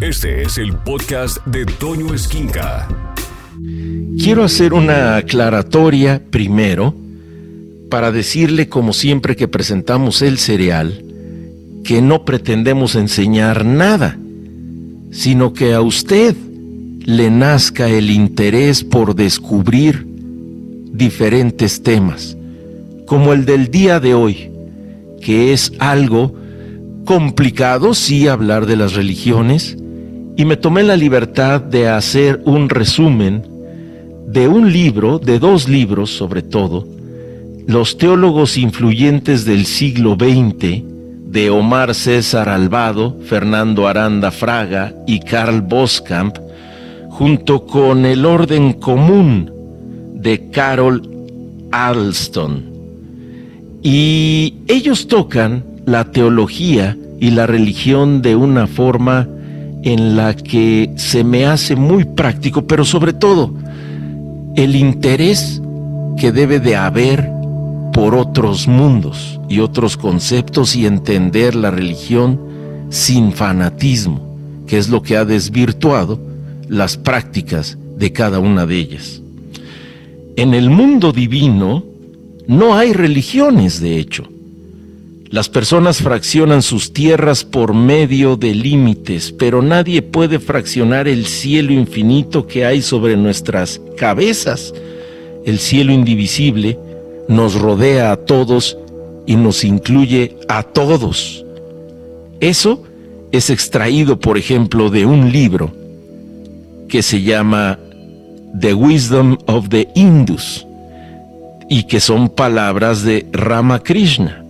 Este es el podcast de Toño Esquinca. Quiero hacer una aclaratoria primero para decirle, como siempre que presentamos el cereal, que no pretendemos enseñar nada, sino que a usted le nazca el interés por descubrir diferentes temas, como el del día de hoy, que es algo complicado, sí, hablar de las religiones, y me tomé la libertad de hacer un resumen de un libro, de dos libros sobre todo, Los teólogos influyentes del siglo XX, de Omar César Albado, Fernando Aranda Fraga y Karl Boskamp, junto con El orden común de Carol Alston. Y ellos tocan la teología y la religión de una forma en la que se me hace muy práctico, pero sobre todo el interés que debe de haber por otros mundos y otros conceptos y entender la religión sin fanatismo, que es lo que ha desvirtuado las prácticas de cada una de ellas. En el mundo divino no hay religiones, de hecho. Las personas fraccionan sus tierras por medio de límites, pero nadie puede fraccionar el cielo infinito que hay sobre nuestras cabezas. El cielo indivisible nos rodea a todos y nos incluye a todos. Eso es extraído, por ejemplo, de un libro que se llama The Wisdom of the Indus y que son palabras de Ramakrishna.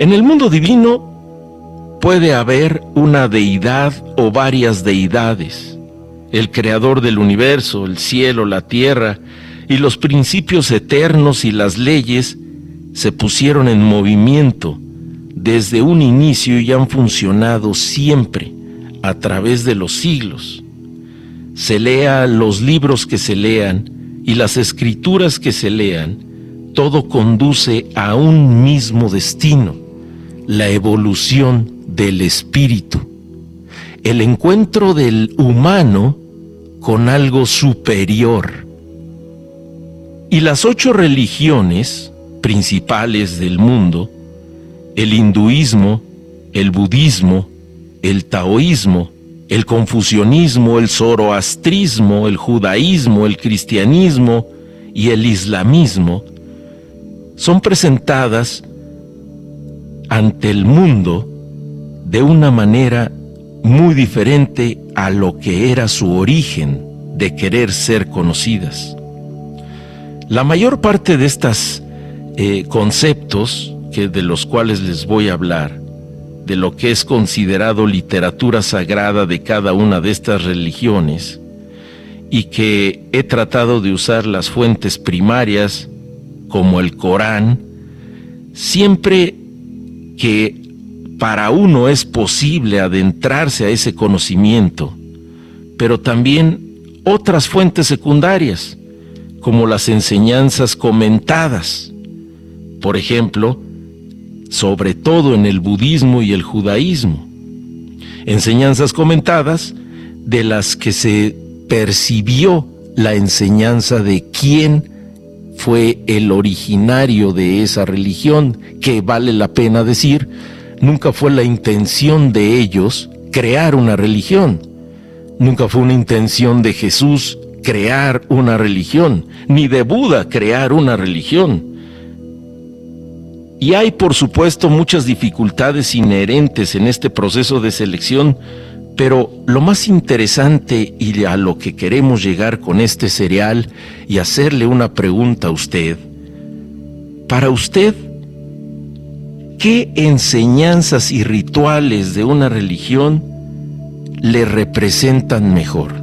En el mundo divino puede haber una deidad o varias deidades, el creador del universo, el cielo, la tierra, y los principios eternos y las leyes se pusieron en movimiento desde un inicio y han funcionado siempre a través de los siglos. Se lea los libros que se lean y las escrituras que se lean, todo conduce a un mismo destino la evolución del espíritu, el encuentro del humano con algo superior. Y las ocho religiones principales del mundo, el hinduismo, el budismo, el taoísmo, el confucianismo, el zoroastrismo, el judaísmo, el cristianismo y el islamismo, son presentadas ante el mundo de una manera muy diferente a lo que era su origen de querer ser conocidas. La mayor parte de estos eh, conceptos que de los cuales les voy a hablar, de lo que es considerado literatura sagrada de cada una de estas religiones, y que he tratado de usar las fuentes primarias como el Corán, siempre que para uno es posible adentrarse a ese conocimiento, pero también otras fuentes secundarias, como las enseñanzas comentadas. Por ejemplo, sobre todo en el budismo y el judaísmo. Enseñanzas comentadas de las que se percibió la enseñanza de quién fue el originario de esa religión, que vale la pena decir, nunca fue la intención de ellos crear una religión. Nunca fue una intención de Jesús crear una religión, ni de Buda crear una religión. Y hay, por supuesto, muchas dificultades inherentes en este proceso de selección pero lo más interesante y a lo que queremos llegar con este cereal y hacerle una pregunta a usted, para usted, ¿qué enseñanzas y rituales de una religión le representan mejor?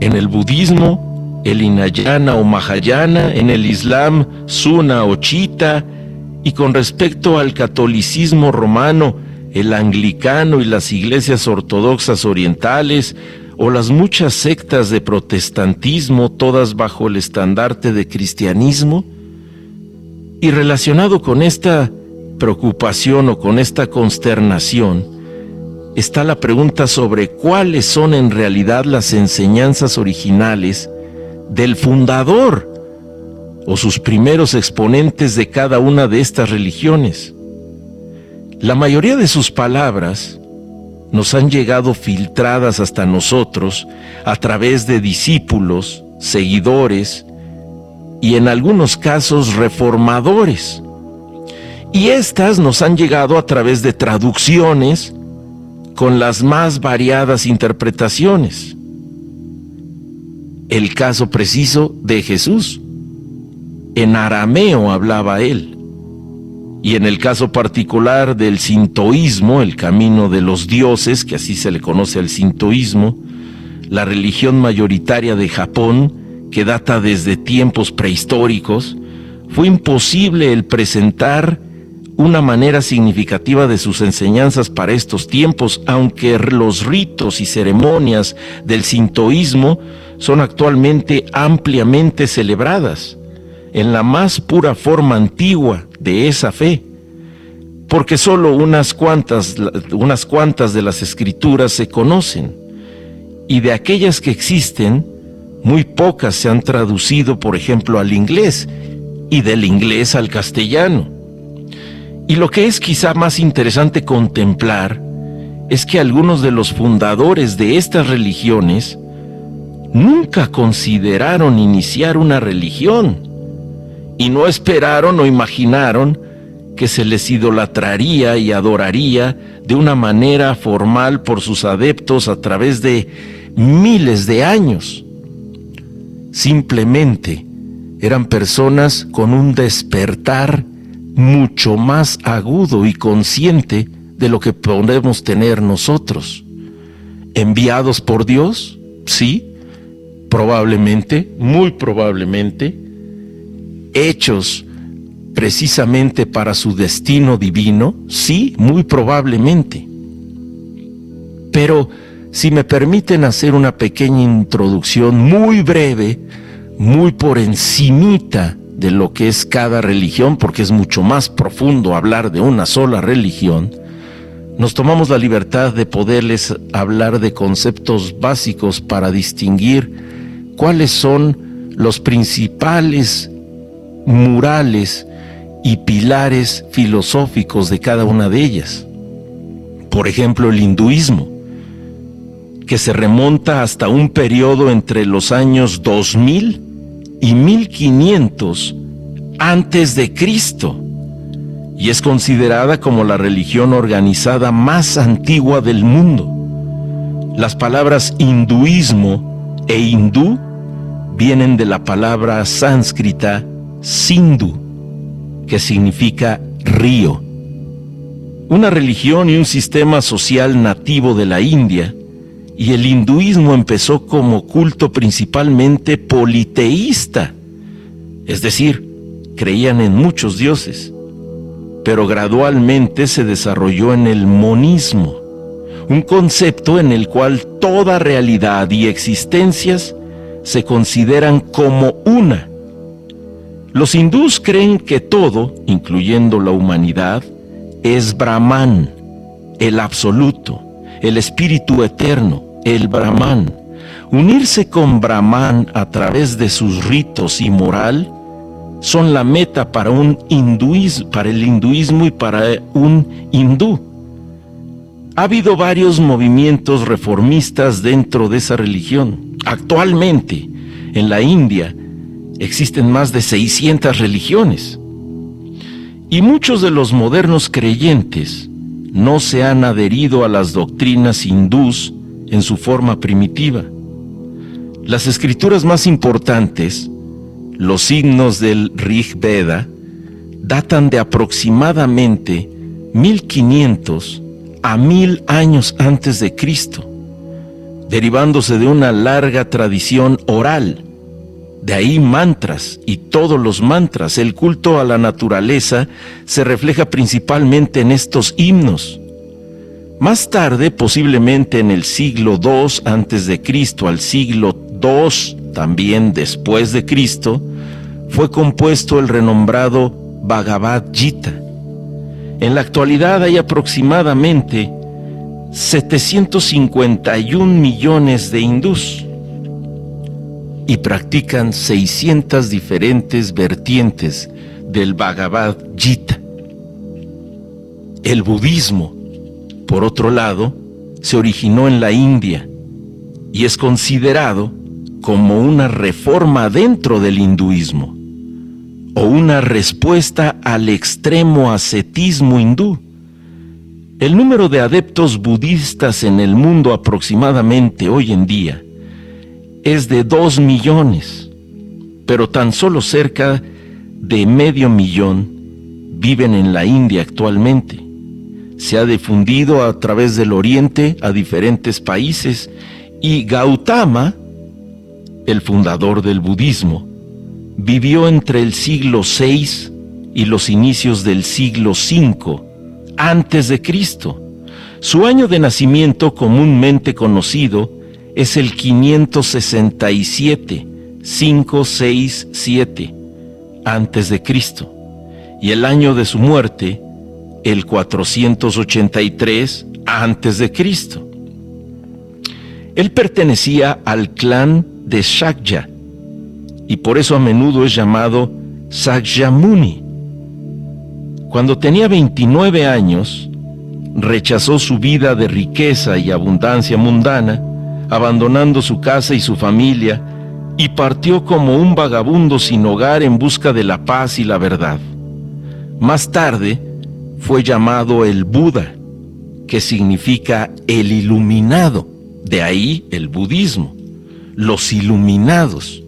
En el budismo, el Hinayana o Mahayana, en el Islam, Sunna o Chita, y con respecto al catolicismo romano, el anglicano y las iglesias ortodoxas orientales, o las muchas sectas de protestantismo, todas bajo el estandarte de cristianismo? Y relacionado con esta preocupación o con esta consternación, está la pregunta sobre cuáles son en realidad las enseñanzas originales del fundador o sus primeros exponentes de cada una de estas religiones. La mayoría de sus palabras nos han llegado filtradas hasta nosotros a través de discípulos, seguidores y en algunos casos reformadores. Y estas nos han llegado a través de traducciones con las más variadas interpretaciones. El caso preciso de Jesús. En arameo hablaba él y en el caso particular del sintoísmo, el camino de los dioses, que así se le conoce al sintoísmo, la religión mayoritaria de Japón, que data desde tiempos prehistóricos, fue imposible el presentar una manera significativa de sus enseñanzas para estos tiempos, aunque los ritos y ceremonias del sintoísmo son actualmente ampliamente celebradas en la más pura forma antigua de esa fe, porque solo unas cuantas, unas cuantas de las escrituras se conocen, y de aquellas que existen, muy pocas se han traducido, por ejemplo, al inglés, y del inglés al castellano. Y lo que es quizá más interesante contemplar es que algunos de los fundadores de estas religiones nunca consideraron iniciar una religión, y no esperaron o imaginaron que se les idolatraría y adoraría de una manera formal por sus adeptos a través de miles de años. Simplemente eran personas con un despertar mucho más agudo y consciente de lo que podemos tener nosotros. ¿Enviados por Dios? Sí, probablemente, muy probablemente hechos precisamente para su destino divino? Sí, muy probablemente. Pero si me permiten hacer una pequeña introducción muy breve, muy por encimita de lo que es cada religión, porque es mucho más profundo hablar de una sola religión, nos tomamos la libertad de poderles hablar de conceptos básicos para distinguir cuáles son los principales murales y pilares filosóficos de cada una de ellas. Por ejemplo, el hinduismo, que se remonta hasta un periodo entre los años 2000 y 1500 antes de Cristo y es considerada como la religión organizada más antigua del mundo. Las palabras hinduismo e hindú vienen de la palabra sánscrita Sindhu, que significa río. Una religión y un sistema social nativo de la India, y el hinduismo empezó como culto principalmente politeísta, es decir, creían en muchos dioses, pero gradualmente se desarrolló en el monismo, un concepto en el cual toda realidad y existencias se consideran como una los hindús creen que todo, incluyendo la humanidad, es Brahman, el absoluto, el espíritu eterno, el Brahman. Unirse con Brahman a través de sus ritos y moral son la meta para un hinduismo, para el hinduismo y para un hindú. Ha habido varios movimientos reformistas dentro de esa religión. Actualmente, en la India, existen más de 600 religiones. Y muchos de los modernos creyentes no se han adherido a las doctrinas hindús en su forma primitiva. Las escrituras más importantes, los signos del Rig Veda, datan de aproximadamente 1500 a 1000 años antes de Cristo, derivándose de una larga tradición oral de ahí mantras y todos los mantras. El culto a la naturaleza se refleja principalmente en estos himnos. Más tarde, posiblemente en el siglo II antes de Cristo al siglo II también después de Cristo, fue compuesto el renombrado Bhagavad Gita. En la actualidad hay aproximadamente 751 millones de hindús y practican 600 diferentes vertientes del Bhagavad Gita. El budismo, por otro lado, se originó en la India y es considerado como una reforma dentro del hinduismo o una respuesta al extremo ascetismo hindú. El número de adeptos budistas en el mundo aproximadamente hoy en día es de dos millones, pero tan solo cerca de medio millón viven en la India actualmente. Se ha difundido a través del Oriente a diferentes países y Gautama, el fundador del budismo, vivió entre el siglo VI y los inicios del siglo V antes de Cristo. Su año de nacimiento comúnmente conocido es el 567, 567 antes de Cristo, y el año de su muerte, el 483 antes de Cristo. Él pertenecía al clan de Shakya y por eso a menudo es llamado Sakyamuni. Cuando tenía 29 años, rechazó su vida de riqueza y abundancia mundana abandonando su casa y su familia, y partió como un vagabundo sin hogar en busca de la paz y la verdad. Más tarde fue llamado el Buda, que significa el iluminado, de ahí el budismo, los iluminados.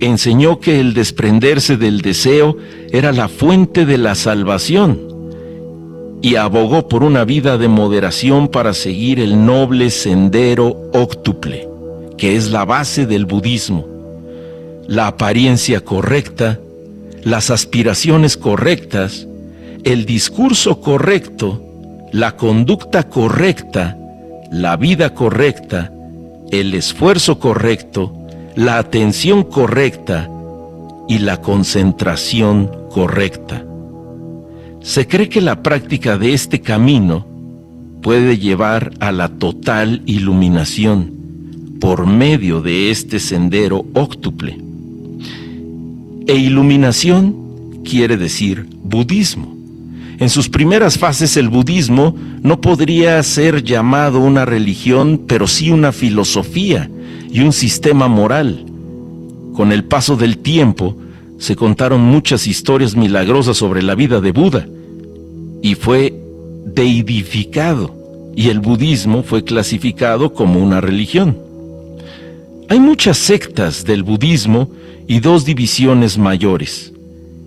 Enseñó que el desprenderse del deseo era la fuente de la salvación y abogó por una vida de moderación para seguir el noble sendero óctuple, que es la base del budismo. La apariencia correcta, las aspiraciones correctas, el discurso correcto, la conducta correcta, la vida correcta, el esfuerzo correcto, la atención correcta y la concentración correcta. Se cree que la práctica de este camino puede llevar a la total iluminación por medio de este sendero óctuple. E iluminación quiere decir budismo. En sus primeras fases el budismo no podría ser llamado una religión, pero sí una filosofía y un sistema moral. Con el paso del tiempo se contaron muchas historias milagrosas sobre la vida de Buda, y fue deidificado y el budismo fue clasificado como una religión. Hay muchas sectas del budismo y dos divisiones mayores,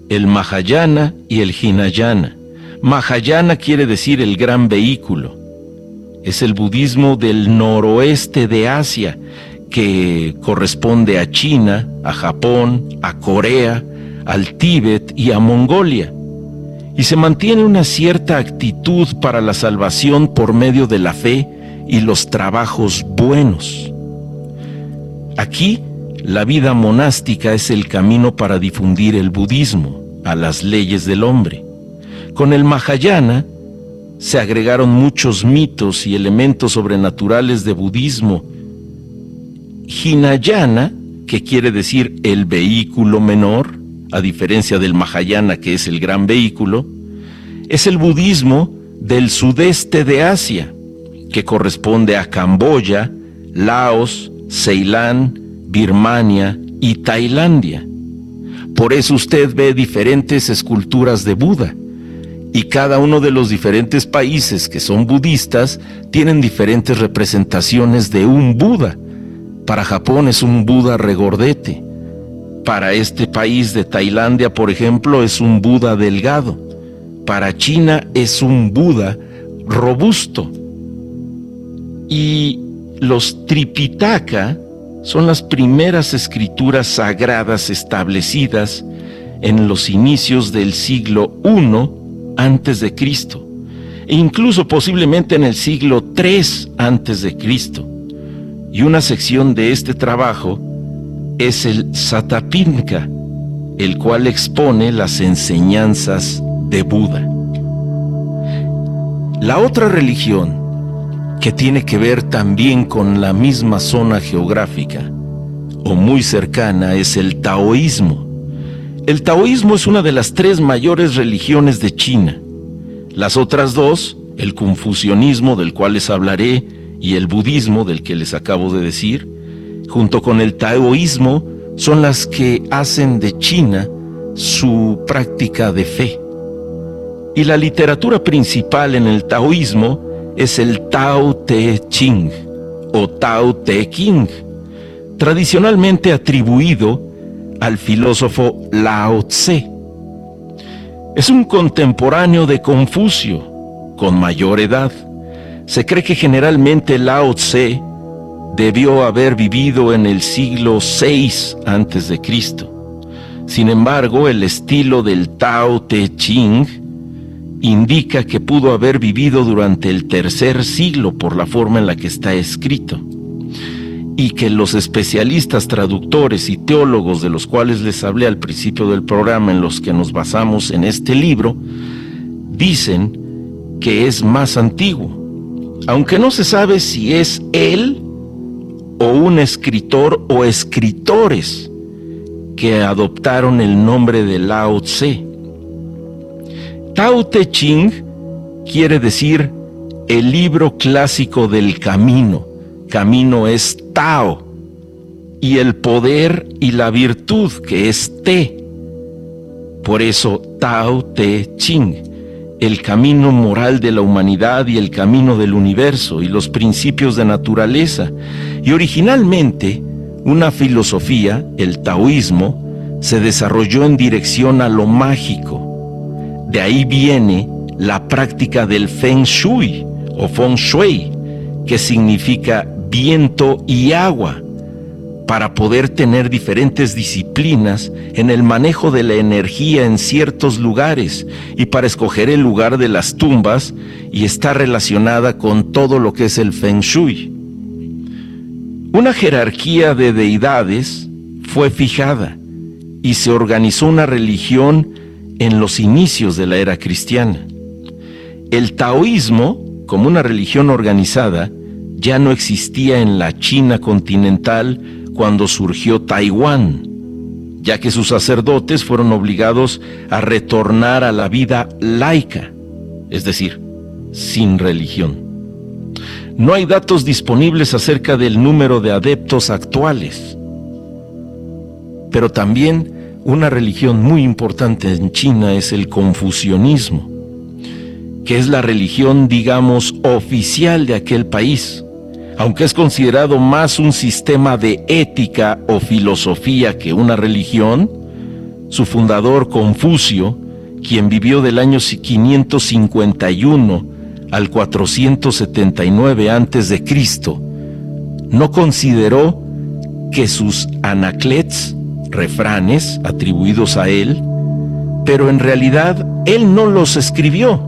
el Mahayana y el Hinayana. Mahayana quiere decir el gran vehículo. Es el budismo del noroeste de Asia, que corresponde a China, a Japón, a Corea, al Tíbet y a Mongolia y se mantiene una cierta actitud para la salvación por medio de la fe y los trabajos buenos. Aquí, la vida monástica es el camino para difundir el budismo a las leyes del hombre. Con el Mahayana se agregaron muchos mitos y elementos sobrenaturales de budismo. Hinayana, que quiere decir el vehículo menor, a diferencia del Mahayana que es el gran vehículo, es el budismo del sudeste de Asia, que corresponde a Camboya, Laos, Ceilán, Birmania y Tailandia. Por eso usted ve diferentes esculturas de Buda. Y cada uno de los diferentes países que son budistas tienen diferentes representaciones de un Buda. Para Japón es un Buda regordete. Para este país de Tailandia, por ejemplo, es un Buda delgado. Para China es un Buda robusto. Y los Tripitaka son las primeras escrituras sagradas establecidas en los inicios del siglo I antes de Cristo, e incluso posiblemente en el siglo III antes de Cristo. Y una sección de este trabajo es el Satapinka, el cual expone las enseñanzas de Buda. La otra religión que tiene que ver también con la misma zona geográfica o muy cercana es el taoísmo. El taoísmo es una de las tres mayores religiones de China. Las otras dos, el confucianismo del cual les hablaré y el budismo del que les acabo de decir, junto con el taoísmo, son las que hacen de China su práctica de fe. Y la literatura principal en el taoísmo es el Tao Te Ching o Tao Te King, tradicionalmente atribuido al filósofo Lao Tse. Es un contemporáneo de Confucio, con mayor edad. Se cree que generalmente Lao Tse debió haber vivido en el siglo VI antes de Cristo. Sin embargo, el estilo del Tao Te Ching indica que pudo haber vivido durante el tercer siglo por la forma en la que está escrito y que los especialistas traductores y teólogos de los cuales les hablé al principio del programa en los que nos basamos en este libro, dicen que es más antiguo, aunque no se sabe si es él o un escritor o escritores que adoptaron el nombre de Lao Tse. Tao Te Ching quiere decir el libro clásico del camino. Camino es Tao y el poder y la virtud que es Te. Por eso Tao Te Ching, el camino moral de la humanidad y el camino del universo y los principios de naturaleza. Y originalmente, una filosofía, el taoísmo, se desarrolló en dirección a lo mágico de ahí viene la práctica del Feng Shui o Feng Shui, que significa viento y agua, para poder tener diferentes disciplinas en el manejo de la energía en ciertos lugares y para escoger el lugar de las tumbas y está relacionada con todo lo que es el Feng Shui. Una jerarquía de deidades fue fijada y se organizó una religión en los inicios de la era cristiana. El taoísmo, como una religión organizada, ya no existía en la China continental cuando surgió Taiwán, ya que sus sacerdotes fueron obligados a retornar a la vida laica, es decir, sin religión. No hay datos disponibles acerca del número de adeptos actuales, pero también una religión muy importante en China es el confucianismo, que es la religión, digamos, oficial de aquel país, aunque es considerado más un sistema de ética o filosofía que una religión, su fundador Confucio, quien vivió del año 551 al 479 a.C., no consideró que sus anaclets refranes atribuidos a él, pero en realidad él no los escribió.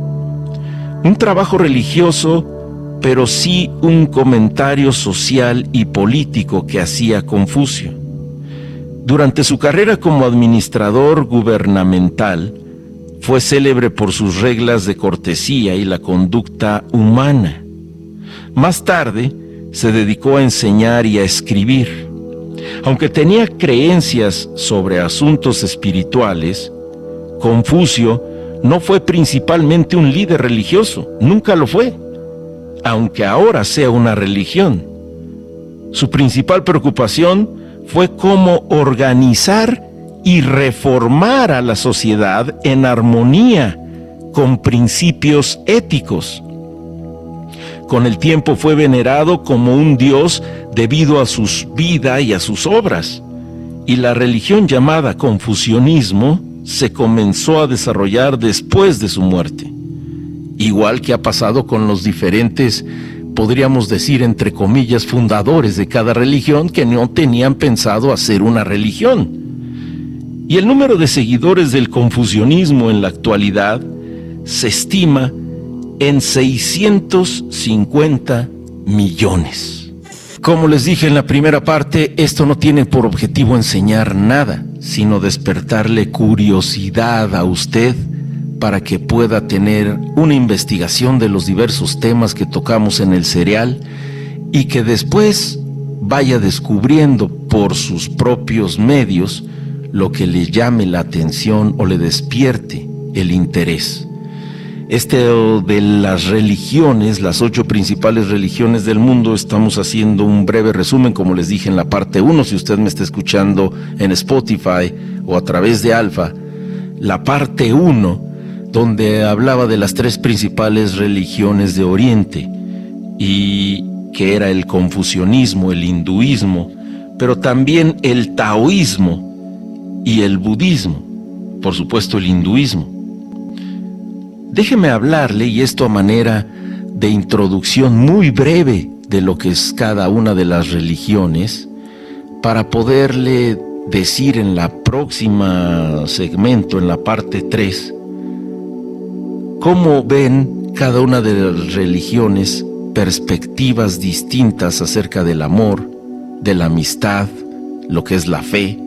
Un trabajo religioso, pero sí un comentario social y político que hacía Confucio. Durante su carrera como administrador gubernamental, fue célebre por sus reglas de cortesía y la conducta humana. Más tarde, se dedicó a enseñar y a escribir. Aunque tenía creencias sobre asuntos espirituales, Confucio no fue principalmente un líder religioso, nunca lo fue, aunque ahora sea una religión. Su principal preocupación fue cómo organizar y reformar a la sociedad en armonía con principios éticos con el tiempo fue venerado como un dios debido a su vida y a sus obras. Y la religión llamada confucianismo se comenzó a desarrollar después de su muerte. Igual que ha pasado con los diferentes, podríamos decir entre comillas, fundadores de cada religión que no tenían pensado hacer una religión. Y el número de seguidores del confucianismo en la actualidad se estima en 650 millones. Como les dije en la primera parte, esto no tiene por objetivo enseñar nada, sino despertarle curiosidad a usted para que pueda tener una investigación de los diversos temas que tocamos en el serial y que después vaya descubriendo por sus propios medios lo que le llame la atención o le despierte el interés. Este de las religiones, las ocho principales religiones del mundo, estamos haciendo un breve resumen, como les dije en la parte 1, si usted me está escuchando en Spotify o a través de Alfa, la parte 1, donde hablaba de las tres principales religiones de Oriente, y que era el confucianismo, el hinduismo, pero también el taoísmo y el budismo, por supuesto el hinduismo. Déjeme hablarle, y esto a manera de introducción muy breve de lo que es cada una de las religiones, para poderle decir en la próxima segmento, en la parte 3, cómo ven cada una de las religiones perspectivas distintas acerca del amor, de la amistad, lo que es la fe,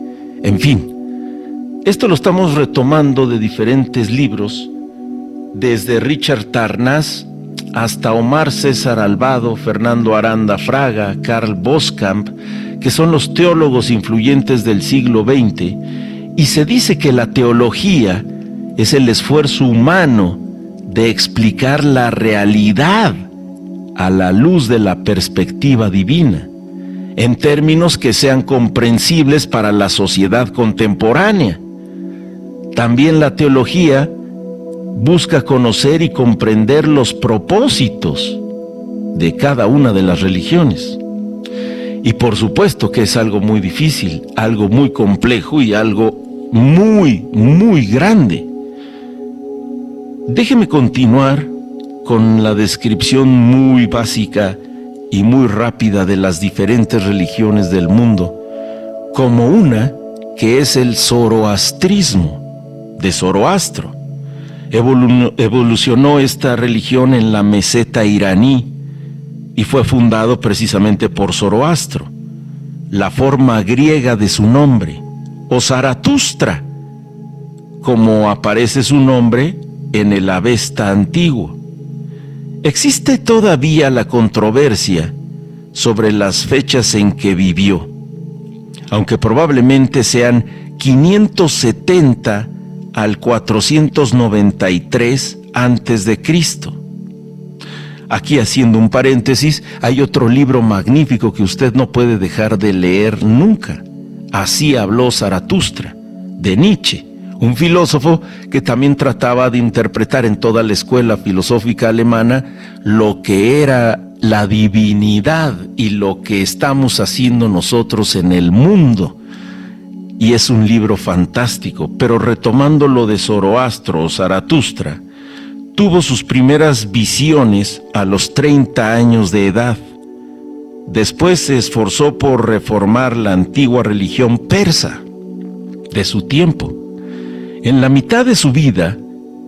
en fin. Esto lo estamos retomando de diferentes libros desde Richard Tarnas hasta Omar César Alvado, Fernando Aranda Fraga, Karl Boskamp, que son los teólogos influyentes del siglo XX, y se dice que la teología es el esfuerzo humano de explicar la realidad a la luz de la perspectiva divina, en términos que sean comprensibles para la sociedad contemporánea. También la teología busca conocer y comprender los propósitos de cada una de las religiones. Y por supuesto que es algo muy difícil, algo muy complejo y algo muy, muy grande. Déjeme continuar con la descripción muy básica y muy rápida de las diferentes religiones del mundo, como una que es el zoroastrismo de Zoroastro evolucionó esta religión en la meseta iraní y fue fundado precisamente por Zoroastro, la forma griega de su nombre, o Zaratustra, como aparece su nombre en el Avesta antiguo. Existe todavía la controversia sobre las fechas en que vivió, aunque probablemente sean 570 al 493 antes de Cristo. Aquí haciendo un paréntesis, hay otro libro magnífico que usted no puede dejar de leer nunca. Así habló Zaratustra, de Nietzsche, un filósofo que también trataba de interpretar en toda la escuela filosófica alemana lo que era la divinidad y lo que estamos haciendo nosotros en el mundo y es un libro fantástico, pero retomando lo de Zoroastro o Zaratustra, tuvo sus primeras visiones a los 30 años de edad. Después se esforzó por reformar la antigua religión persa de su tiempo. En la mitad de su vida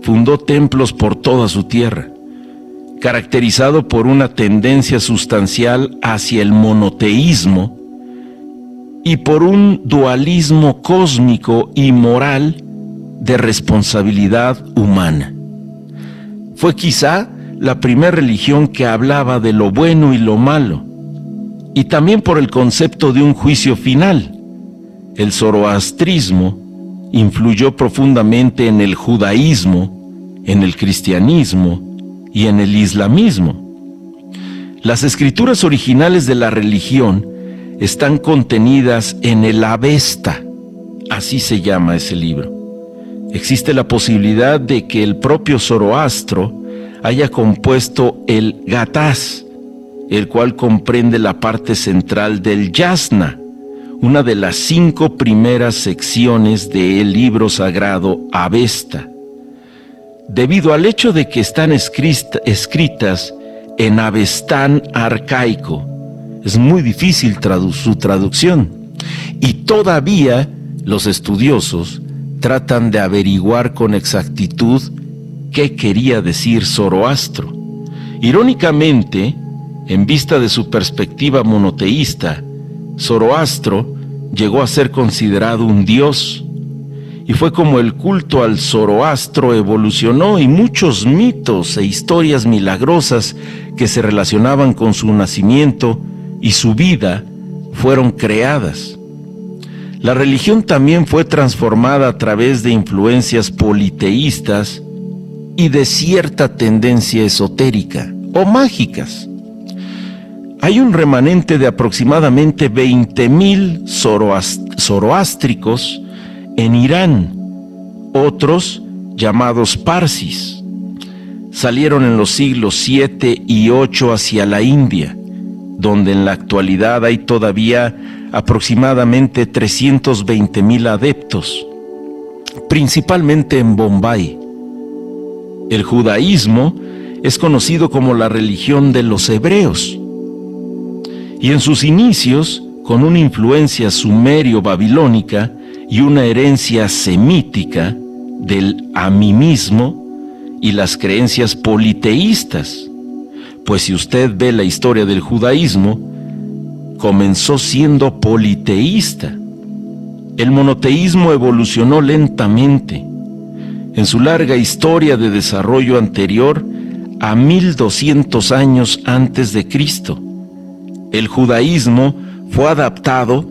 fundó templos por toda su tierra, caracterizado por una tendencia sustancial hacia el monoteísmo y por un dualismo cósmico y moral de responsabilidad humana. Fue quizá la primera religión que hablaba de lo bueno y lo malo, y también por el concepto de un juicio final. El zoroastrismo influyó profundamente en el judaísmo, en el cristianismo y en el islamismo. Las escrituras originales de la religión están contenidas en el Avesta, así se llama ese libro. Existe la posibilidad de que el propio Zoroastro haya compuesto el Gatás, el cual comprende la parte central del Yasna, una de las cinco primeras secciones del libro sagrado Avesta. Debido al hecho de que están escritas en Avestán arcaico, es muy difícil su traducción. Y todavía los estudiosos tratan de averiguar con exactitud qué quería decir Zoroastro. Irónicamente, en vista de su perspectiva monoteísta, Zoroastro llegó a ser considerado un dios y fue como el culto al Zoroastro evolucionó y muchos mitos e historias milagrosas que se relacionaban con su nacimiento y su vida fueron creadas. La religión también fue transformada a través de influencias politeístas y de cierta tendencia esotérica o mágicas. Hay un remanente de aproximadamente 20.000 zoroástricos en Irán, otros llamados parsis. Salieron en los siglos 7 y 8 hacia la India, donde en la actualidad hay todavía aproximadamente 320.000 adeptos, principalmente en Bombay. El judaísmo es conocido como la religión de los hebreos y en sus inicios, con una influencia sumerio-babilónica y una herencia semítica del amimismo y las creencias politeístas, pues si usted ve la historia del judaísmo, comenzó siendo politeísta. El monoteísmo evolucionó lentamente. En su larga historia de desarrollo anterior a 1200 años antes de Cristo, el judaísmo fue adaptado,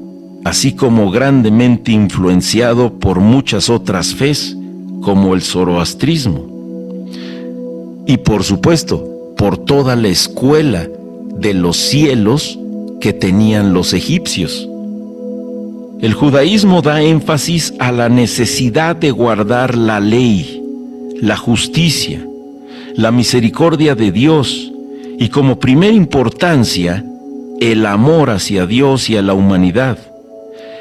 así como grandemente influenciado por muchas otras fes, como el zoroastrismo. Y por supuesto, por toda la escuela de los cielos que tenían los egipcios. El judaísmo da énfasis a la necesidad de guardar la ley, la justicia, la misericordia de Dios y como primera importancia el amor hacia Dios y a la humanidad.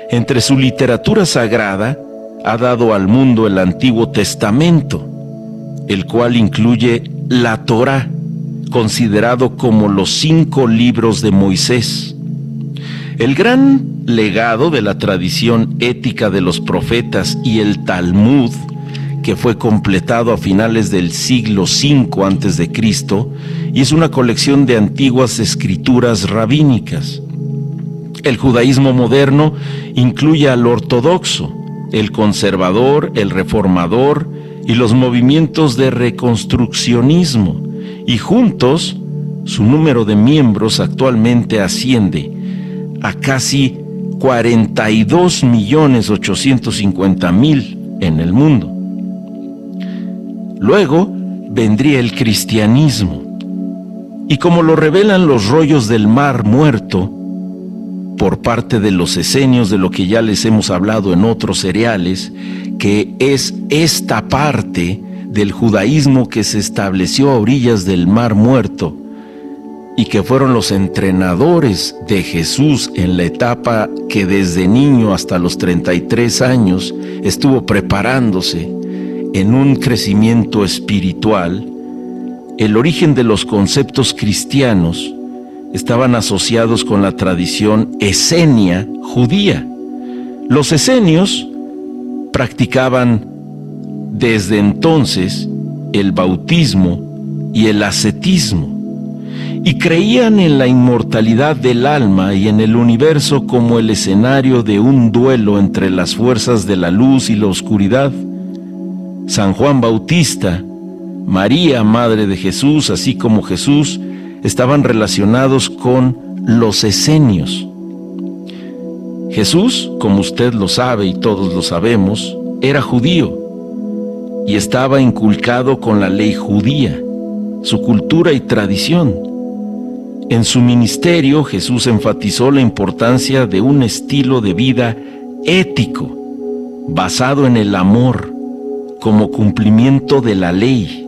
Entre su literatura sagrada ha dado al mundo el Antiguo Testamento, el cual incluye la Torah, considerado como los cinco libros de Moisés. El gran legado de la tradición ética de los profetas y el Talmud, que fue completado a finales del siglo V antes de Cristo y es una colección de antiguas escrituras rabínicas. El judaísmo moderno incluye al ortodoxo, el conservador, el reformador y los movimientos de reconstruccionismo, y juntos su número de miembros actualmente asciende a casi 42 millones 850 mil en el mundo. Luego vendría el cristianismo. Y como lo revelan los rollos del mar muerto, por parte de los esenios de lo que ya les hemos hablado en otros cereales, que es esta parte del judaísmo que se estableció a orillas del mar muerto y que fueron los entrenadores de Jesús en la etapa que desde niño hasta los 33 años estuvo preparándose en un crecimiento espiritual, el origen de los conceptos cristianos estaban asociados con la tradición esenia judía. Los esenios practicaban desde entonces el bautismo y el ascetismo y creían en la inmortalidad del alma y en el universo como el escenario de un duelo entre las fuerzas de la luz y la oscuridad San Juan Bautista, María, Madre de Jesús, así como Jesús, estaban relacionados con los esenios. Jesús, como usted lo sabe y todos lo sabemos, era judío y estaba inculcado con la ley judía, su cultura y tradición. En su ministerio Jesús enfatizó la importancia de un estilo de vida ético, basado en el amor, como cumplimiento de la ley,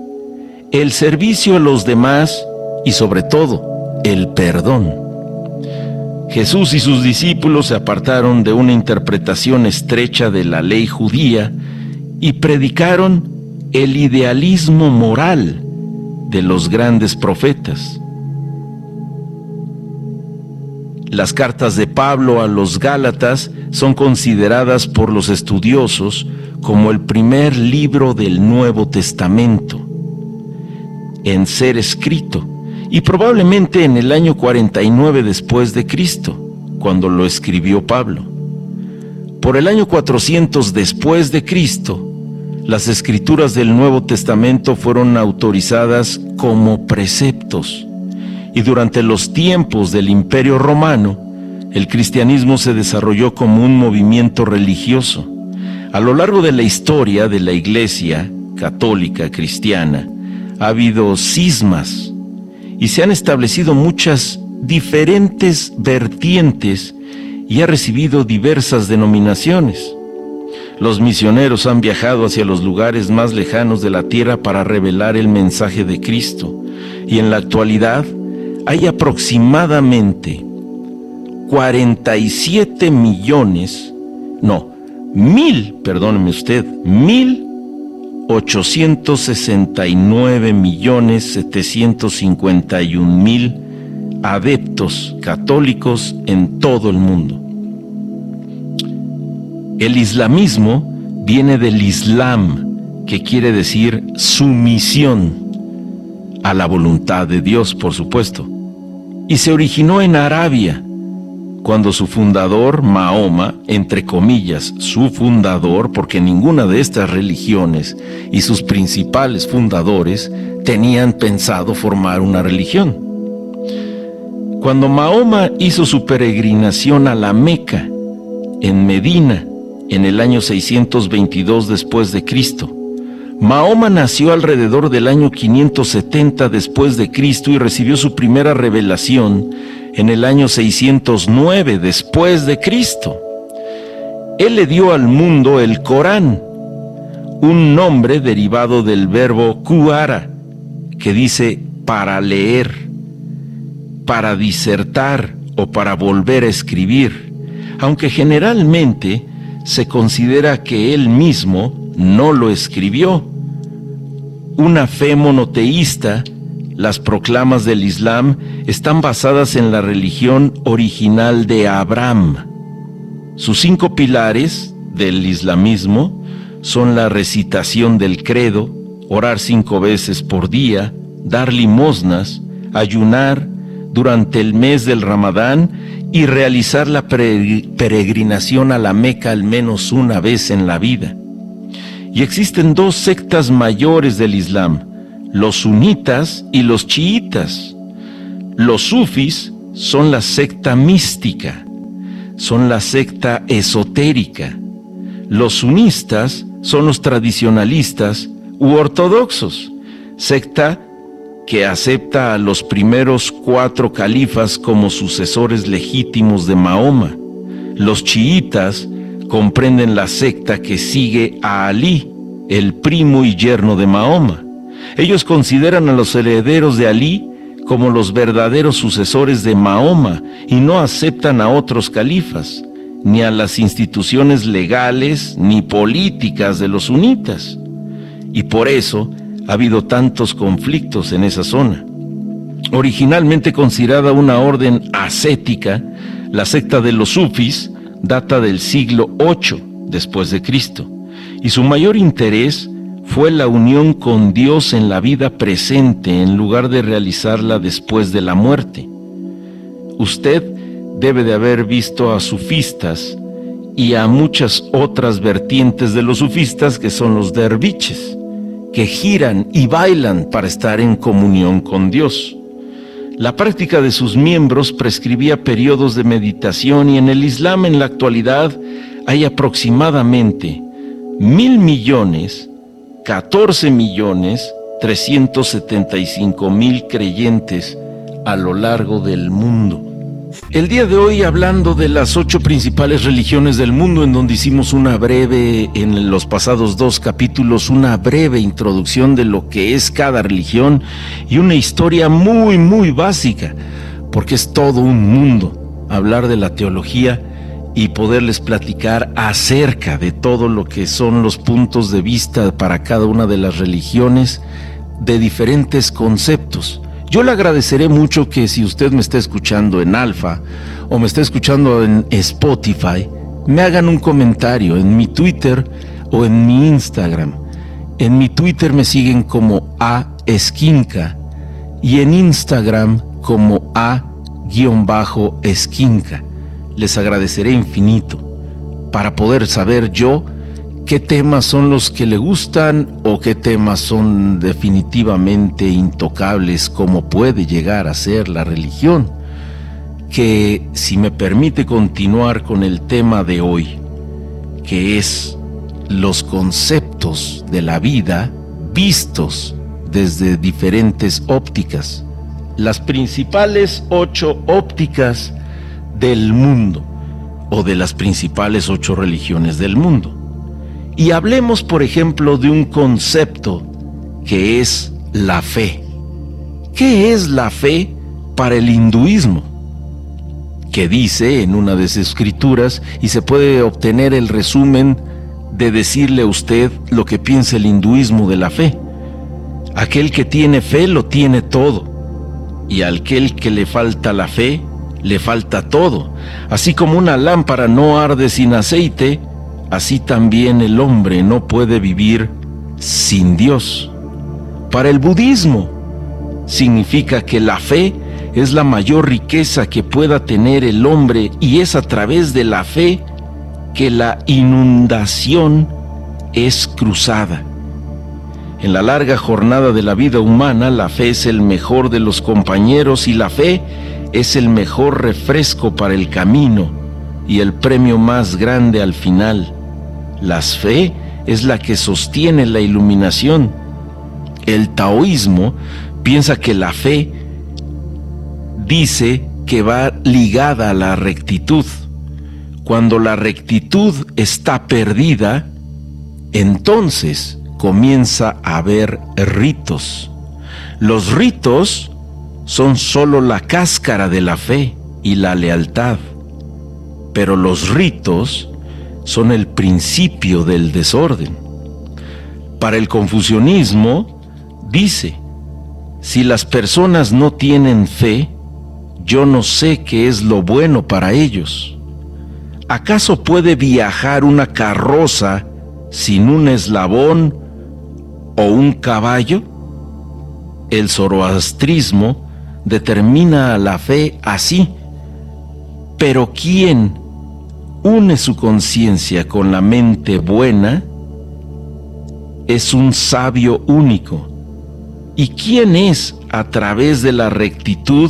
el servicio a los demás y sobre todo el perdón. Jesús y sus discípulos se apartaron de una interpretación estrecha de la ley judía y predicaron el idealismo moral de los grandes profetas. Las cartas de Pablo a los Gálatas son consideradas por los estudiosos como el primer libro del Nuevo Testamento en ser escrito y probablemente en el año 49 después de Cristo, cuando lo escribió Pablo. Por el año 400 después de Cristo, las escrituras del Nuevo Testamento fueron autorizadas como preceptos. Y durante los tiempos del Imperio Romano, el cristianismo se desarrolló como un movimiento religioso. A lo largo de la historia de la Iglesia católica cristiana, ha habido cismas y se han establecido muchas diferentes vertientes y ha recibido diversas denominaciones. Los misioneros han viajado hacia los lugares más lejanos de la tierra para revelar el mensaje de Cristo. Y en la actualidad hay aproximadamente 47 millones, no, mil, perdóneme usted, mil 869 millones 751 mil adeptos católicos en todo el mundo. El islamismo viene del islam, que quiere decir sumisión a la voluntad de Dios, por supuesto, y se originó en Arabia, cuando su fundador, Mahoma, entre comillas, su fundador, porque ninguna de estas religiones y sus principales fundadores tenían pensado formar una religión. Cuando Mahoma hizo su peregrinación a la Meca, en Medina, en el año 622 después de Cristo. Mahoma nació alrededor del año 570 después de Cristo y recibió su primera revelación en el año 609 después de Cristo. Él le dio al mundo el Corán, un nombre derivado del verbo kuara, que dice para leer, para disertar o para volver a escribir, aunque generalmente se considera que él mismo no lo escribió. Una fe monoteísta, las proclamas del Islam están basadas en la religión original de Abraham. Sus cinco pilares del islamismo son la recitación del credo, orar cinco veces por día, dar limosnas, ayunar durante el mes del Ramadán y realizar la peregrinación a la Meca al menos una vez en la vida. Y existen dos sectas mayores del Islam, los sunitas y los chiitas. Los sufis son la secta mística, son la secta esotérica. Los sunistas son los tradicionalistas u ortodoxos, secta que acepta a los primeros cuatro califas como sucesores legítimos de Mahoma. Los chiitas comprenden la secta que sigue a Ali, el primo y yerno de Mahoma. Ellos consideran a los herederos de Ali como los verdaderos sucesores de Mahoma y no aceptan a otros califas, ni a las instituciones legales ni políticas de los sunitas. Y por eso, ha habido tantos conflictos en esa zona. Originalmente considerada una orden ascética, la secta de los sufis data del siglo VIII después de Cristo, y su mayor interés fue la unión con Dios en la vida presente en lugar de realizarla después de la muerte. Usted debe de haber visto a sufistas y a muchas otras vertientes de los sufistas que son los derviches que giran y bailan para estar en comunión con Dios. La práctica de sus miembros prescribía periodos de meditación y en el Islam en la actualidad hay aproximadamente mil millones, 14 millones, 375 mil creyentes a lo largo del mundo. El día de hoy hablando de las ocho principales religiones del mundo en donde hicimos una breve, en los pasados dos capítulos, una breve introducción de lo que es cada religión y una historia muy, muy básica, porque es todo un mundo hablar de la teología y poderles platicar acerca de todo lo que son los puntos de vista para cada una de las religiones de diferentes conceptos. Yo le agradeceré mucho que si usted me está escuchando en Alfa o me está escuchando en Spotify, me hagan un comentario en mi Twitter o en mi Instagram. En mi Twitter me siguen como A Esquinca y en Instagram como A-Esquinca. Les agradeceré infinito para poder saber yo qué temas son los que le gustan o qué temas son definitivamente intocables como puede llegar a ser la religión. Que si me permite continuar con el tema de hoy, que es los conceptos de la vida vistos desde diferentes ópticas, las principales ocho ópticas del mundo o de las principales ocho religiones del mundo. Y hablemos, por ejemplo, de un concepto que es la fe. ¿Qué es la fe para el hinduismo? Que dice en una de sus escrituras, y se puede obtener el resumen de decirle a usted lo que piensa el hinduismo de la fe. Aquel que tiene fe lo tiene todo, y al que le falta la fe, le falta todo. Así como una lámpara no arde sin aceite, así también el hombre no puede vivir sin Dios. Para el budismo significa que la fe es la mayor riqueza que pueda tener el hombre y es a través de la fe que la inundación es cruzada. En la larga jornada de la vida humana, la fe es el mejor de los compañeros y la fe es el mejor refresco para el camino y el premio más grande al final. La fe es la que sostiene la iluminación. El taoísmo piensa que la fe dice que va ligada a la rectitud. Cuando la rectitud está perdida, entonces comienza a haber ritos. Los ritos son sólo la cáscara de la fe y la lealtad, pero los ritos son el principio del desorden. Para el confucianismo, dice, si las personas no tienen fe, yo no sé qué es lo bueno para ellos. ¿Acaso puede viajar una carroza sin un eslabón o un caballo? El zoroastrismo determina a la fe así, pero ¿quién une su conciencia con la mente buena, es un sabio único. ¿Y quién es, a través de la rectitud,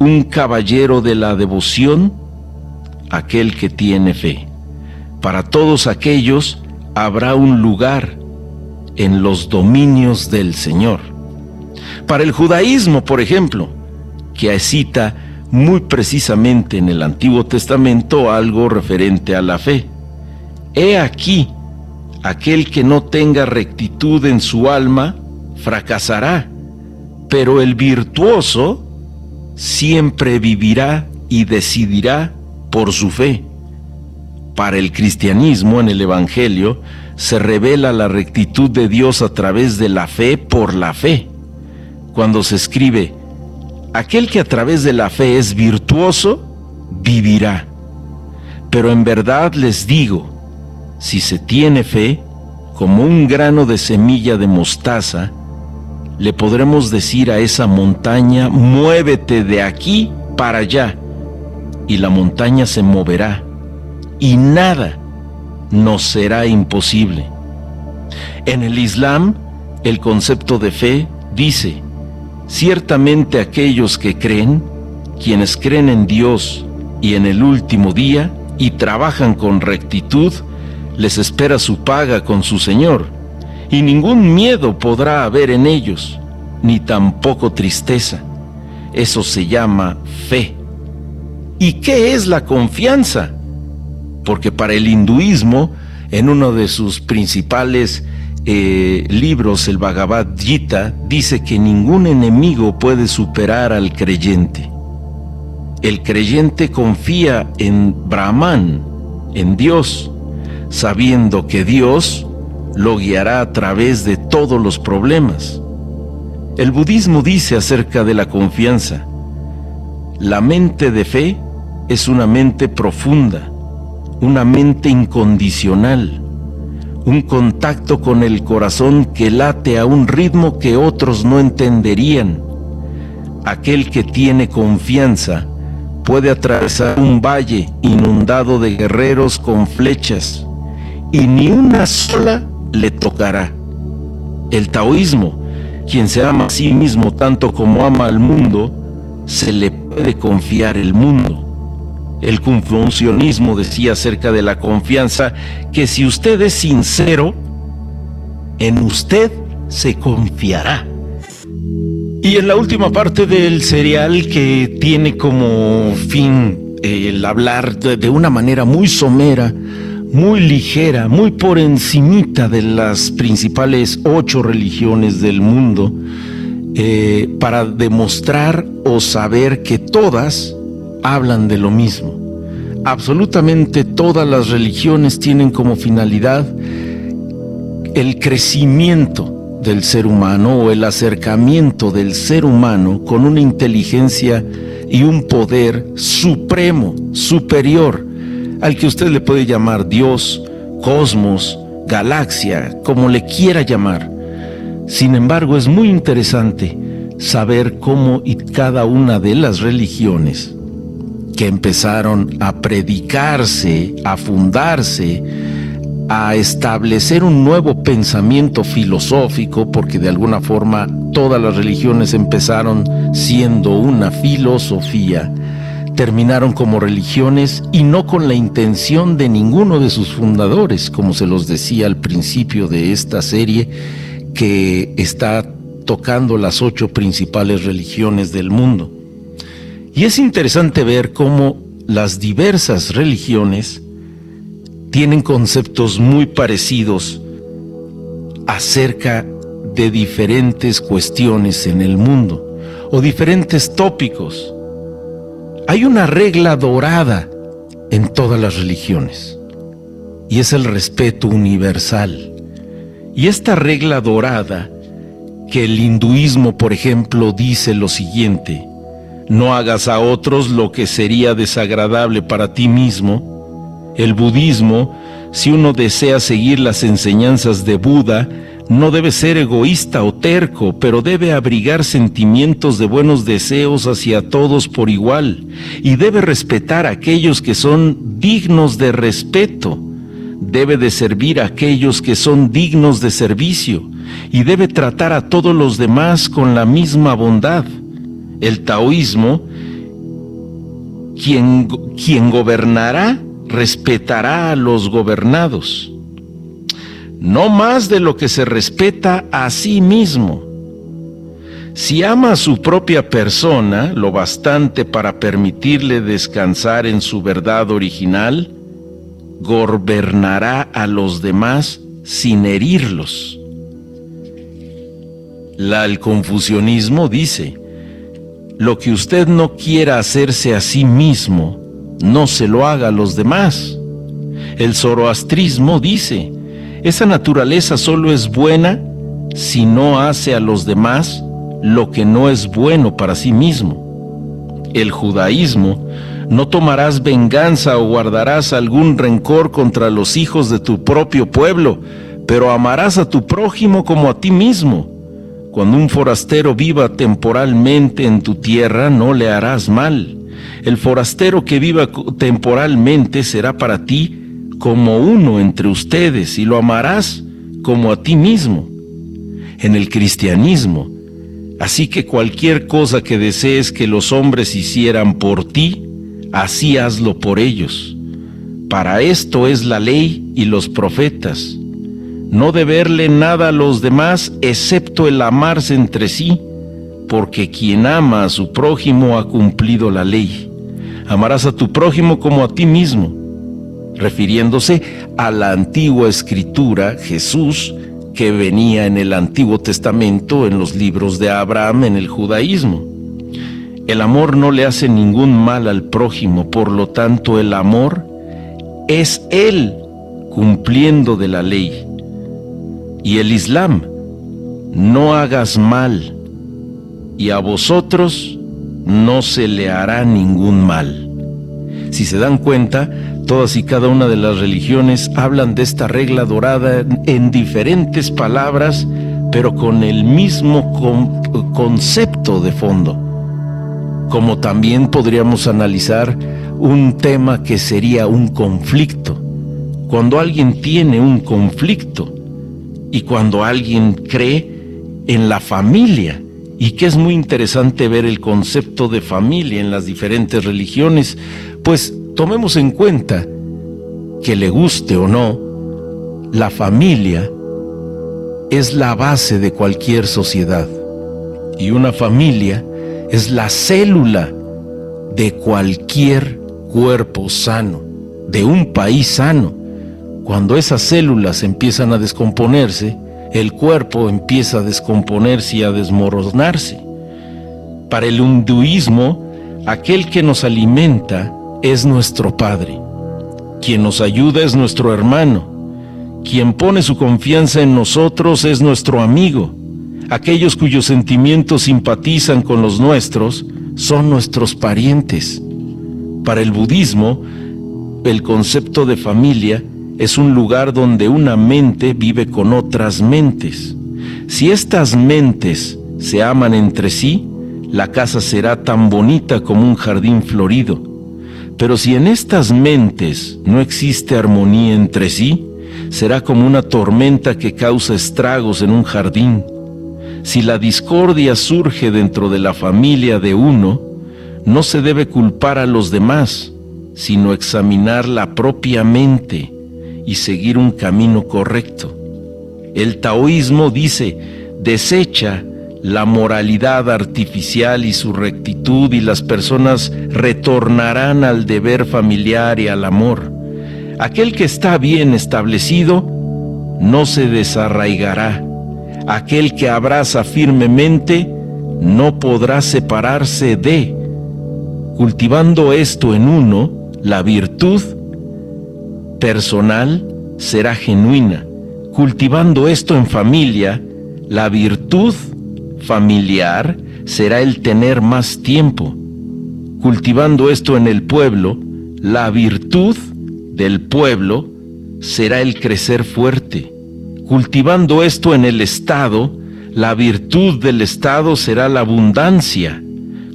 un caballero de la devoción? Aquel que tiene fe. Para todos aquellos habrá un lugar en los dominios del Señor. Para el judaísmo, por ejemplo, que cita muy precisamente en el Antiguo Testamento algo referente a la fe. He aquí, aquel que no tenga rectitud en su alma, fracasará, pero el virtuoso siempre vivirá y decidirá por su fe. Para el cristianismo en el Evangelio se revela la rectitud de Dios a través de la fe por la fe. Cuando se escribe, aquel que a través de la fe es virtuoso, vivirá. Pero en verdad les digo, si se tiene fe, como un grano de semilla de mostaza, le podremos decir a esa montaña, muévete de aquí para allá, y la montaña se moverá, y nada nos será imposible. En el Islam, el concepto de fe dice, Ciertamente aquellos que creen, quienes creen en Dios y en el último día y trabajan con rectitud, les espera su paga con su Señor, y ningún miedo podrá haber en ellos, ni tampoco tristeza. Eso se llama fe. ¿Y qué es la confianza? Porque para el hinduismo, en uno de sus principales eh, libros, el Bhagavad Gita, dice que ningún enemigo puede superar al creyente. El creyente confía en Brahman, en Dios, sabiendo que Dios lo guiará a través de todos los problemas. El budismo dice acerca de la confianza, la mente de fe es una mente profunda, una mente incondicional, un contacto con el corazón que late a un ritmo que otros no entenderían. Aquel que tiene confianza puede atravesar un valle inundado de guerreros con flechas y ni una sola le tocará. El taoísmo, quien se ama a sí mismo tanto como ama al mundo, se le puede confiar el mundo. El confucionismo decía acerca de la confianza que si usted es sincero, en usted se confiará. Y en la última parte del serial que tiene como fin el hablar de, una manera muy somera, muy ligera, muy por encimita de las principales ocho religiones del mundo, eh, para demostrar o saber que todas hablan de lo mismo. Absolutamente todas las religiones tienen como finalidad el crecimiento del ser humano o el acercamiento del ser humano con una inteligencia y un poder supremo, superior, al que usted le puede llamar Dios, cosmos, galaxia, como le quiera llamar. Sin embargo, es muy interesante saber cómo y cada una de las religiones que empezaron a predicarse, a fundarse, a establecer un nuevo pensamiento filosófico, porque de alguna forma todas las religiones empezaron siendo una filosofía, terminaron como religiones y no con la intención de ninguno de sus fundadores, como se los decía al principio de esta serie, que está tocando las ocho principales religiones del mundo. Y es interesante ver cómo las diversas religiones tienen conceptos muy parecidos acerca de diferentes cuestiones en el mundo o diferentes tópicos. Hay una regla dorada en todas las religiones y es el respeto universal. Y esta regla dorada que el hinduismo, por ejemplo, dice lo siguiente, no hagas a otros lo que sería desagradable para ti mismo, el budismo, si uno desea seguir las enseñanzas de Buda, no debe ser egoísta o terco, pero debe abrigar sentimientos de buenos deseos hacia todos por igual, y debe respetar a aquellos que son dignos de respeto, debe de servir a aquellos que son dignos de servicio, y debe tratar a todos los demás con la misma bondad. El taoísmo, quien, quien gobernará respetará a los gobernados, no más de lo que se respeta a sí mismo. Si ama a su propia persona lo bastante para permitirle descansar en su verdad original, gobernará a los demás sin herirlos. La, el confucianismo dice, lo que usted no quiera hacerse a sí mismo, no se lo haga a los demás. El zoroastrismo dice, esa naturaleza solo es buena si no hace a los demás lo que no es bueno para sí mismo. El judaísmo, no tomarás venganza o guardarás algún rencor contra los hijos de tu propio pueblo, pero amarás a tu prójimo como a ti mismo. Cuando un forastero viva temporalmente en tu tierra, no le harás mal. El forastero que viva temporalmente será para ti como uno entre ustedes y lo amarás como a ti mismo. En el cristianismo, así que cualquier cosa que desees que los hombres hicieran por ti, así hazlo por ellos. Para esto es la ley y los profetas. No deberle nada a los demás excepto el amarse entre sí porque quien ama a su prójimo ha cumplido la ley. Amarás a tu prójimo como a ti mismo. Refiriéndose a la antigua escritura, Jesús, que venía en el Antiguo Testamento, en los libros de Abraham, en el judaísmo. El amor no le hace ningún mal al prójimo, por lo tanto el amor es Él cumpliendo de la ley. Y el Islam, no hagas mal y a vosotros no se le hará ningún mal. Si se dan cuenta, todas y cada una de las religiones hablan de esta regla dorada en diferentes palabras, pero con el mismo concepto de fondo. como también podríamos analizar un tema que sería un conflicto. Cuando alguien tiene un conflicto y cuando alguien cree en la familia, y que es muy interesante ver el concepto de familia en las diferentes religiones, pues tomemos en cuenta que le guste o no, la familia es la base de cualquier sociedad y una familia es la célula de cualquier cuerpo sano, de un país sano. Cuando esas células empiezan a descomponerse, el cuerpo empieza a descomponerse y a desmoronarse. Para el hinduismo, aquel que nos alimenta es nuestro Padre. Quien nos ayuda es nuestro hermano. Quien pone su confianza en nosotros es nuestro amigo. Aquellos cuyos sentimientos simpatizan con los nuestros son nuestros parientes. Para el budismo, el concepto de familia es un lugar donde una mente vive con otras mentes. Si estas mentes se aman entre sí, la casa será tan bonita como un jardín florido. Pero si en estas mentes no existe armonía entre sí, será como una tormenta que causa estragos en un jardín. Si la discordia surge dentro de la familia de uno, no se debe culpar a los demás, sino examinar la propia mente y seguir un camino correcto. El taoísmo dice, desecha la moralidad artificial y su rectitud y las personas retornarán al deber familiar y al amor. Aquel que está bien establecido no se desarraigará. Aquel que abraza firmemente no podrá separarse de. Cultivando esto en uno, la virtud personal será genuina. Cultivando esto en familia, la virtud familiar será el tener más tiempo. Cultivando esto en el pueblo, la virtud del pueblo será el crecer fuerte. Cultivando esto en el Estado, la virtud del Estado será la abundancia.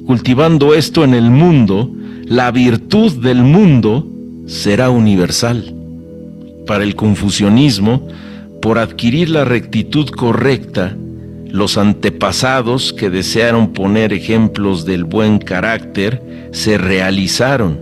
Cultivando esto en el mundo, la virtud del mundo será universal. Para el confucianismo, por adquirir la rectitud correcta, los antepasados que desearon poner ejemplos del buen carácter se realizaron.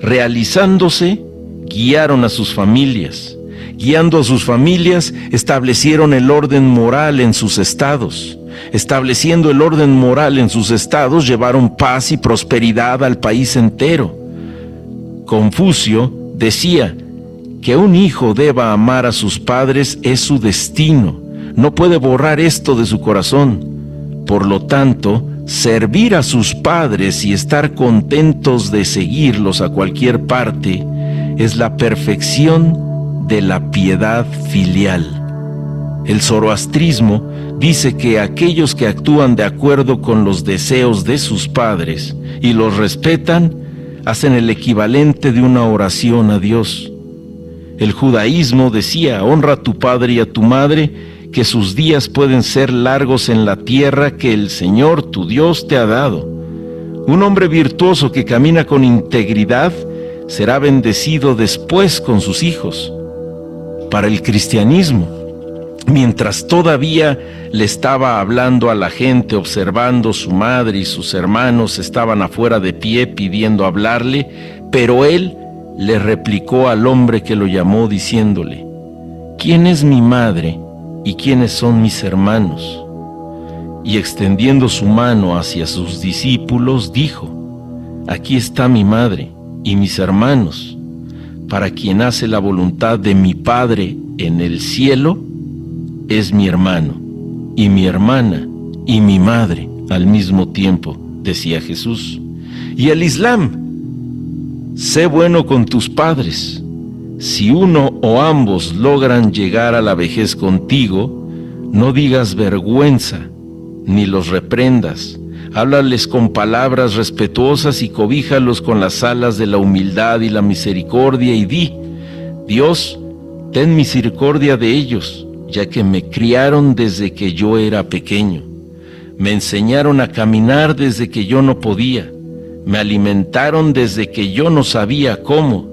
Realizándose, guiaron a sus familias. Guiando a sus familias, establecieron el orden moral en sus estados. Estableciendo el orden moral en sus estados, llevaron paz y prosperidad al país entero. Confucio decía que un hijo deba amar a sus padres es su destino, no puede borrar esto de su corazón. Por lo tanto, servir a sus padres y estar contentos de seguirlos a cualquier parte es la perfección de la piedad filial. El zoroastrismo dice que aquellos que actúan de acuerdo con los deseos de sus padres y los respetan, hacen el equivalente de una oración a Dios. El judaísmo decía, honra a tu padre y a tu madre, que sus días pueden ser largos en la tierra que el Señor tu Dios te ha dado. Un hombre virtuoso que camina con integridad será bendecido después con sus hijos. Para el cristianismo, mientras todavía le estaba hablando a la gente, observando su madre y sus hermanos estaban afuera de pie pidiendo hablarle, pero él le replicó al hombre que lo llamó diciéndole, ¿quién es mi madre y quiénes son mis hermanos? Y extendiendo su mano hacia sus discípulos, dijo, aquí está mi madre y mis hermanos, para quien hace la voluntad de mi Padre en el cielo, es mi hermano, y mi hermana, y mi madre al mismo tiempo, decía Jesús. Y el Islam, sé bueno con tus padres. Si uno o ambos logran llegar a la vejez contigo, no digas vergüenza, ni los reprendas. Háblales con palabras respetuosas y cobíjalos con las alas de la humildad y la misericordia y di, Dios, ten misericordia de ellos ya que me criaron desde que yo era pequeño. Me enseñaron a caminar desde que yo no podía. me alimentaron desde que yo no sabía cómo,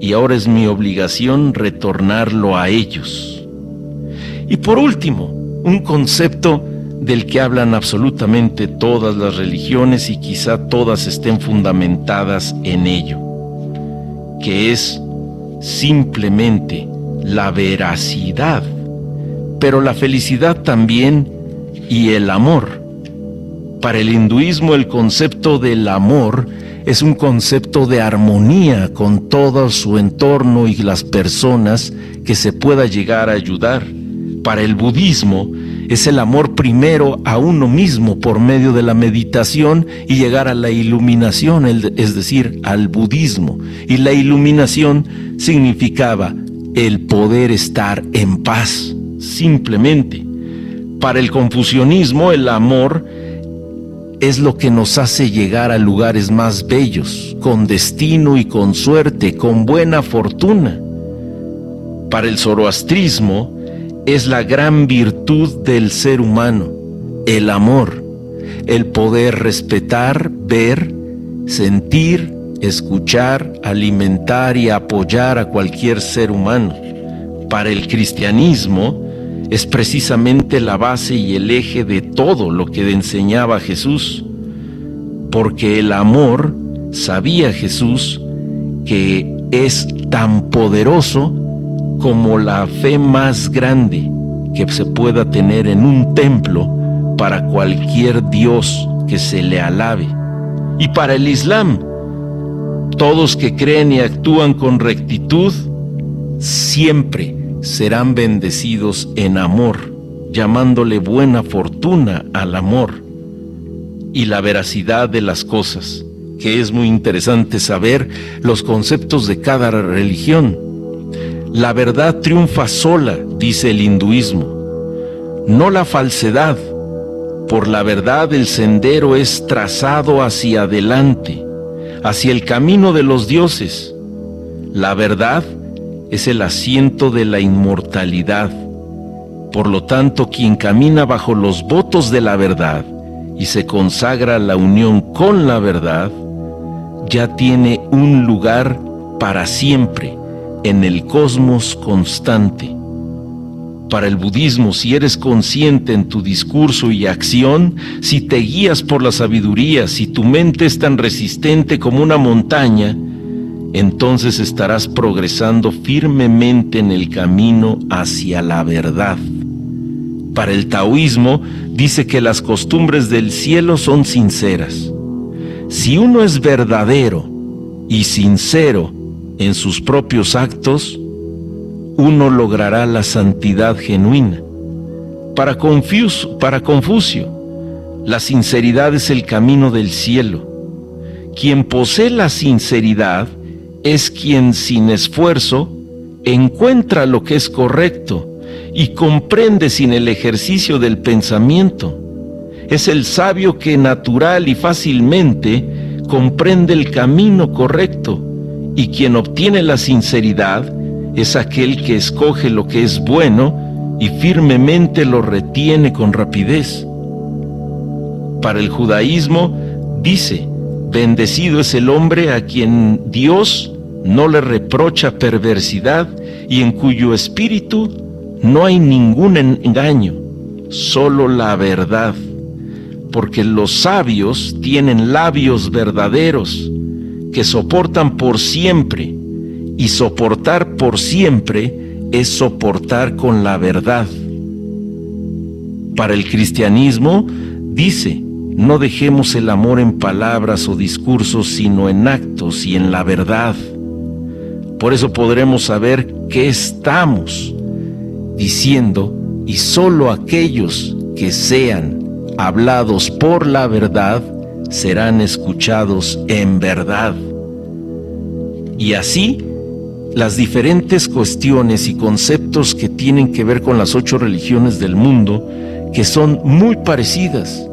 y ahora es mi obligación retornarlo a ellos. Y por último, un concepto del que hablan absolutamente todas las religiones y quizá todas estén fundamentadas en ello, que es simplemente la veracidad, pero la felicidad también y el amor. Para el hinduismo el concepto del amor es un concepto de armonía con todo su entorno y las personas que se pueda llegar a ayudar. Para el budismo es el amor primero a uno mismo por medio de la meditación y llegar a la iluminación, es decir, al budismo. Y la iluminación significaba el poder estar en paz, simplemente. Para el confucianismo el amor es lo que nos hace llegar a lugares más bellos, con destino y con suerte, con buena fortuna. Para el zoroastrismo es la gran virtud del ser humano, el amor, el poder respetar, ver, sentir, escuchar, alimentar y apoyar a cualquier ser humano. Para el cristianismo, es precisamente la base y el eje de todo lo que enseñaba Jesús, porque el amor, sabía Jesús, que es tan poderoso como la fe más grande que se pueda tener en un templo para cualquier Dios que se le alabe. Y para el Islam, todos que creen y actúan con rectitud, siempre serán bendecidos en amor, llamándole buena fortuna al amor y la veracidad de las cosas, que es muy interesante saber los conceptos de cada religión. La verdad triunfa sola, dice el hinduismo, no la falsedad. Por la verdad el sendero es trazado hacia adelante, hacia el camino de los dioses. La verdad es el asiento de la inmortalidad. Por lo tanto, quien camina bajo los votos de la verdad y se consagra a la unión con la verdad, ya tiene un lugar para siempre en el cosmos constante. Para el budismo, si eres consciente en tu discurso y acción, si te guías por la sabiduría, si tu mente es tan resistente como una montaña, entonces estarás progresando firmemente en el camino hacia la verdad. Para el taoísmo dice que las costumbres del cielo son sinceras. Si uno es verdadero y sincero en sus propios actos, uno logrará la santidad genuina. Para, Confucio, la sinceridad es el camino del cielo. Quien posee la sinceridad es quien sin esfuerzo encuentra lo que es correcto y comprende sin el ejercicio del pensamiento. Es el sabio que natural y fácilmente comprende el camino correcto y quien obtiene la sinceridad es aquel que escoge lo que es bueno y firmemente lo retiene con rapidez. Para el judaísmo dice, bendecido es el hombre a quien Dios no le reprocha perversidad y en cuyo espíritu no hay ningún engaño, solo la verdad. Porque los sabios tienen labios verdaderos que soportan por siempre, y soportar por siempre es soportar con la verdad. Para el cristianismo, dice, no dejemos el amor en palabras o discursos, sino en actos y en la verdad. Por eso podremos saber qué estamos diciendo y solo aquellos que sean hablados por la verdad serán escuchados en verdad. Y así, las diferentes cuestiones y conceptos que tienen que ver con las ocho religiones del mundo, que son muy parecidas,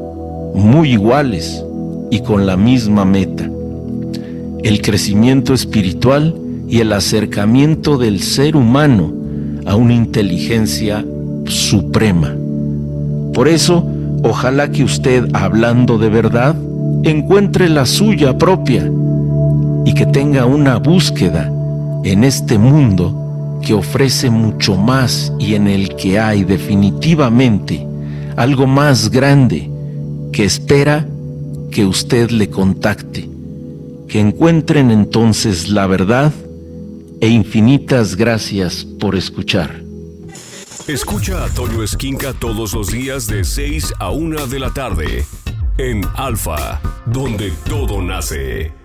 muy iguales y con la misma meta. El crecimiento espiritual y el acercamiento del ser humano a una inteligencia suprema. Por eso, ojalá que usted, hablando de verdad, encuentre la suya propia y que tenga una búsqueda en este mundo que ofrece mucho más y en el que hay definitivamente algo más grande que espera que usted le contacte, que encuentren entonces la verdad e infinitas gracias por escuchar. Escucha a Toño Esquinca todos los días de 6 a 1 de la tarde en Alfa, donde todo nace.